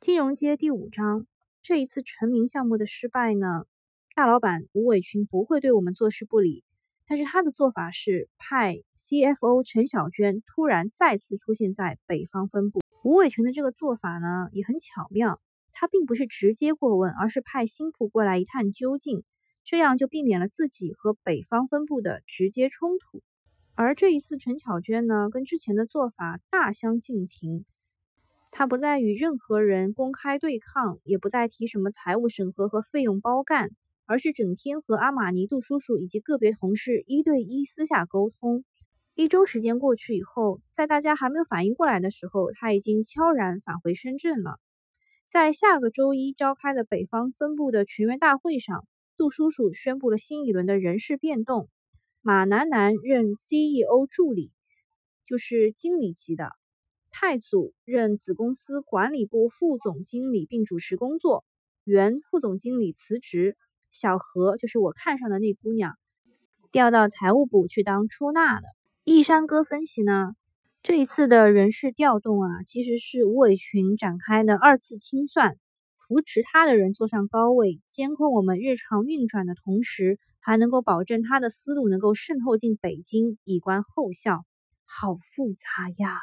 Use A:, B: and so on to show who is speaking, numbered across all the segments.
A: 金融街第五章，这一次成名项目的失败呢，大老板吴伟群不会对我们坐视不理，但是他的做法是派 CFO 陈小娟突然再次出现在北方分部。吴伟群的这个做法呢也很巧妙，他并不是直接过问，而是派心腹过来一探究竟，这样就避免了自己和北方分部的直接冲突。而这一次陈巧娟呢，跟之前的做法大相径庭。他不再与任何人公开对抗，也不再提什么财务审核和费用包干，而是整天和阿玛尼杜叔叔以及个别同事一对一私下沟通。一周时间过去以后，在大家还没有反应过来的时候，他已经悄然返回深圳了。在下个周一召开的北方分部的全员大会上，杜叔叔宣布了新一轮的人事变动：马楠楠任 CEO 助理，就是经理级的。太祖任子公司管理部副总经理，并主持工作。原副总经理辞职，小何就是我看上的那姑娘，调到财务部去当出纳了。易山哥分析呢，这一次的人事调动啊，其实是吴伟群展开的二次清算，扶持他的人坐上高位，监控我们日常运转的同时，还能够保证他的思路能够渗透进北京，以观后效。好复杂呀！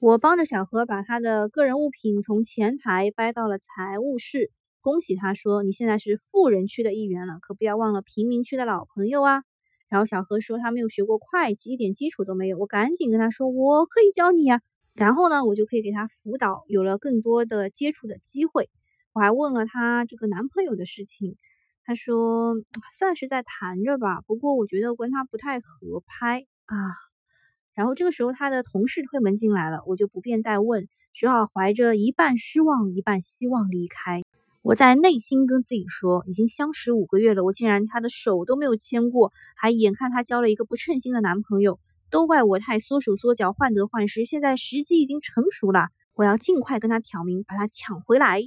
A: 我帮着小何把他的个人物品从前台搬到了财务室，恭喜他说：“你现在是富人区的一员了，可不要忘了贫民区的老朋友啊。”然后小何说他没有学过会计，一点基础都没有。我赶紧跟他说：“我可以教你呀。”然后呢，我就可以给他辅导，有了更多的接触的机会。我还问了他这个男朋友的事情，他说算是在谈着吧，不过我觉得跟他不太合拍啊。然后这个时候，他的同事推门进来了，我就不便再问，只好怀着一半失望、一半希望离开。我在内心跟自己说，已经相识五个月了，我竟然他的手都没有牵过，还眼看他交了一个不称心的男朋友，都怪我太缩手缩脚、患得患失。现在时机已经成熟了，我要尽快跟他挑明，把他抢回来。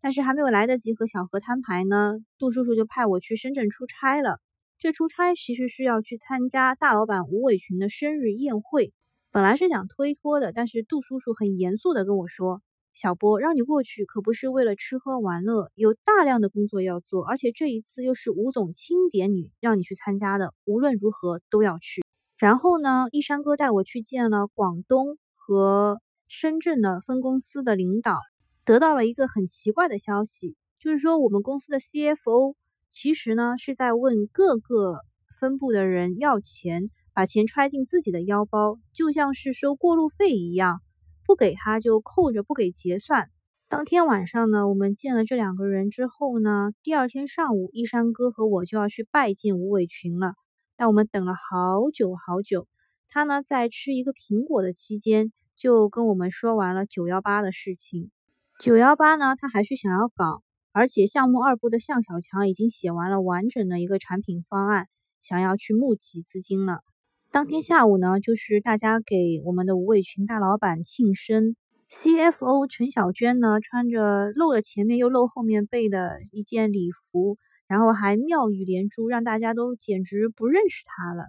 A: 但是还没有来得及和小何摊牌呢，杜叔叔就派我去深圳出差了。这出差其实是要去参加大老板吴伟群的生日宴会，本来是想推脱的，但是杜叔叔很严肃的跟我说：“小波，让你过去可不是为了吃喝玩乐，有大量的工作要做，而且这一次又是吴总钦点你让你去参加的，无论如何都要去。”然后呢，一山哥带我去见了广东和深圳的分公司的领导，得到了一个很奇怪的消息，就是说我们公司的 CFO。其实呢，是在问各个分部的人要钱，把钱揣进自己的腰包，就像是收过路费一样，不给他就扣着不给结算。当天晚上呢，我们见了这两个人之后呢，第二天上午，一山哥和我就要去拜见吴伟群了。但我们等了好久好久，他呢在吃一个苹果的期间，就跟我们说完了九幺八的事情。九幺八呢，他还是想要搞。而且项目二部的向小强已经写完了完整的一个产品方案，想要去募集资金了。当天下午呢，就是大家给我们的吴伟群大老板庆生，CFO 陈小娟呢穿着露了前面又露后面背的一件礼服，然后还妙语连珠，让大家都简直不认识她了。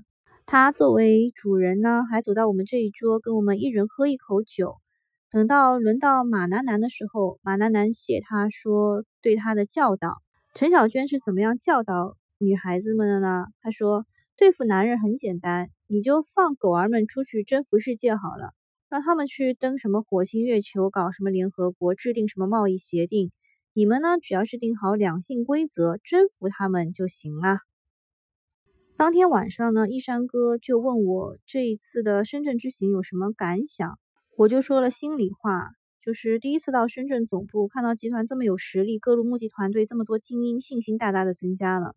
A: 她作为主人呢，还走到我们这一桌，跟我们一人喝一口酒。等到轮到马楠楠的时候，马楠楠谢他说对他的教导。陈小娟是怎么样教导女孩子们的呢？她说对付男人很简单，你就放狗儿们出去征服世界好了，让他们去登什么火星、月球，搞什么联合国，制定什么贸易协定。你们呢，只要制定好两性规则，征服他们就行了。当天晚上呢，一山哥就问我这一次的深圳之行有什么感想。我就说了心里话，就是第一次到深圳总部，看到集团这么有实力，各路募集团队这么多精英，信心大大的增加了。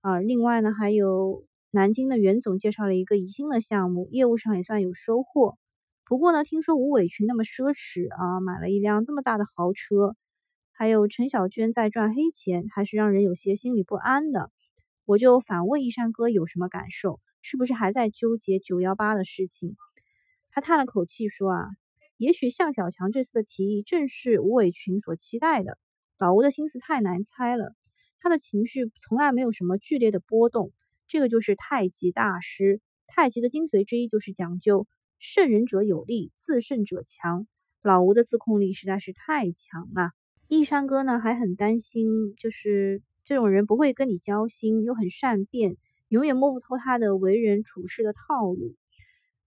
A: 啊，另外呢，还有南京的袁总介绍了一个宜兴的项目，业务上也算有收获。不过呢，听说吴伟群那么奢侈啊，买了一辆这么大的豪车，还有陈小娟在赚黑钱，还是让人有些心里不安的。我就反问一山哥有什么感受，是不是还在纠结九幺八的事情？他叹了口气说：“啊，也许向小强这次的提议正是吴伟群所期待的。老吴的心思太难猜了，他的情绪从来没有什么剧烈的波动。这个就是太极大师，太极的精髓之一就是讲究胜人者有力，自胜者强。老吴的自控力实在是太强了。易山哥呢还很担心，就是这种人不会跟你交心，又很善变，永远摸不透他的为人处事的套路，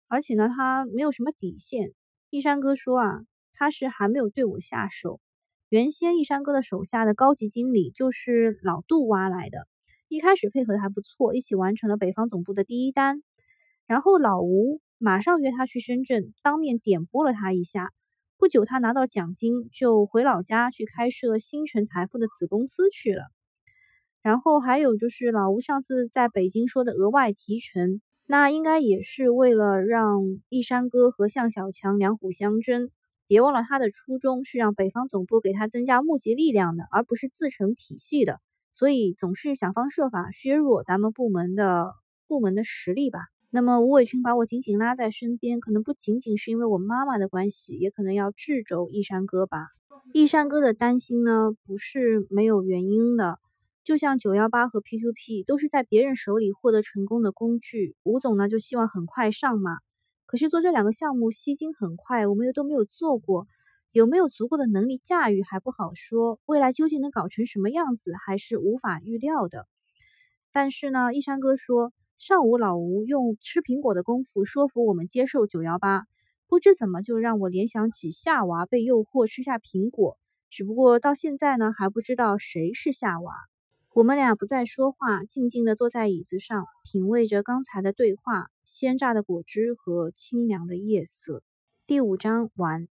A: 而且呢他没有什么底线。一山哥说啊，他是还没有对我下手。原先一山哥的手下的高级经理就是老杜挖来的，一开始配合的还不错，一起完成了北方总部的第一单。然后老吴马上约他去深圳，当面点拨了他一下。不久，他拿到奖金，就回老家去开设星辰财富的子公司去了。然后还有就是老吴上次在北京说的额外提成，那应该也是为了让易山哥和向小强两虎相争。别忘了，他的初衷是让北方总部给他增加募集力量的，而不是自成体系的。所以总是想方设法削弱咱们部门的部门的实力吧。那么吴伟群把我紧紧拉在身边，可能不仅仅是因为我妈妈的关系，也可能要掣肘易山哥吧。易山哥的担心呢，不是没有原因的。就像九幺八和 P to P 都是在别人手里获得成功的工具，吴总呢就希望很快上马。可是做这两个项目吸金很快，我们又都没有做过，有没有足够的能力驾驭还不好说。未来究竟能搞成什么样子，还是无法预料的。但是呢，一山哥说，上午老吴用吃苹果的功夫说服我们接受九幺八，不知怎么就让我联想起夏娃被诱惑吃下苹果。只不过到现在呢，还不知道谁是夏娃。我们俩不再说话，静静地坐在椅子上，品味着刚才的对话。鲜榨的果汁和清凉的夜色。第五章完。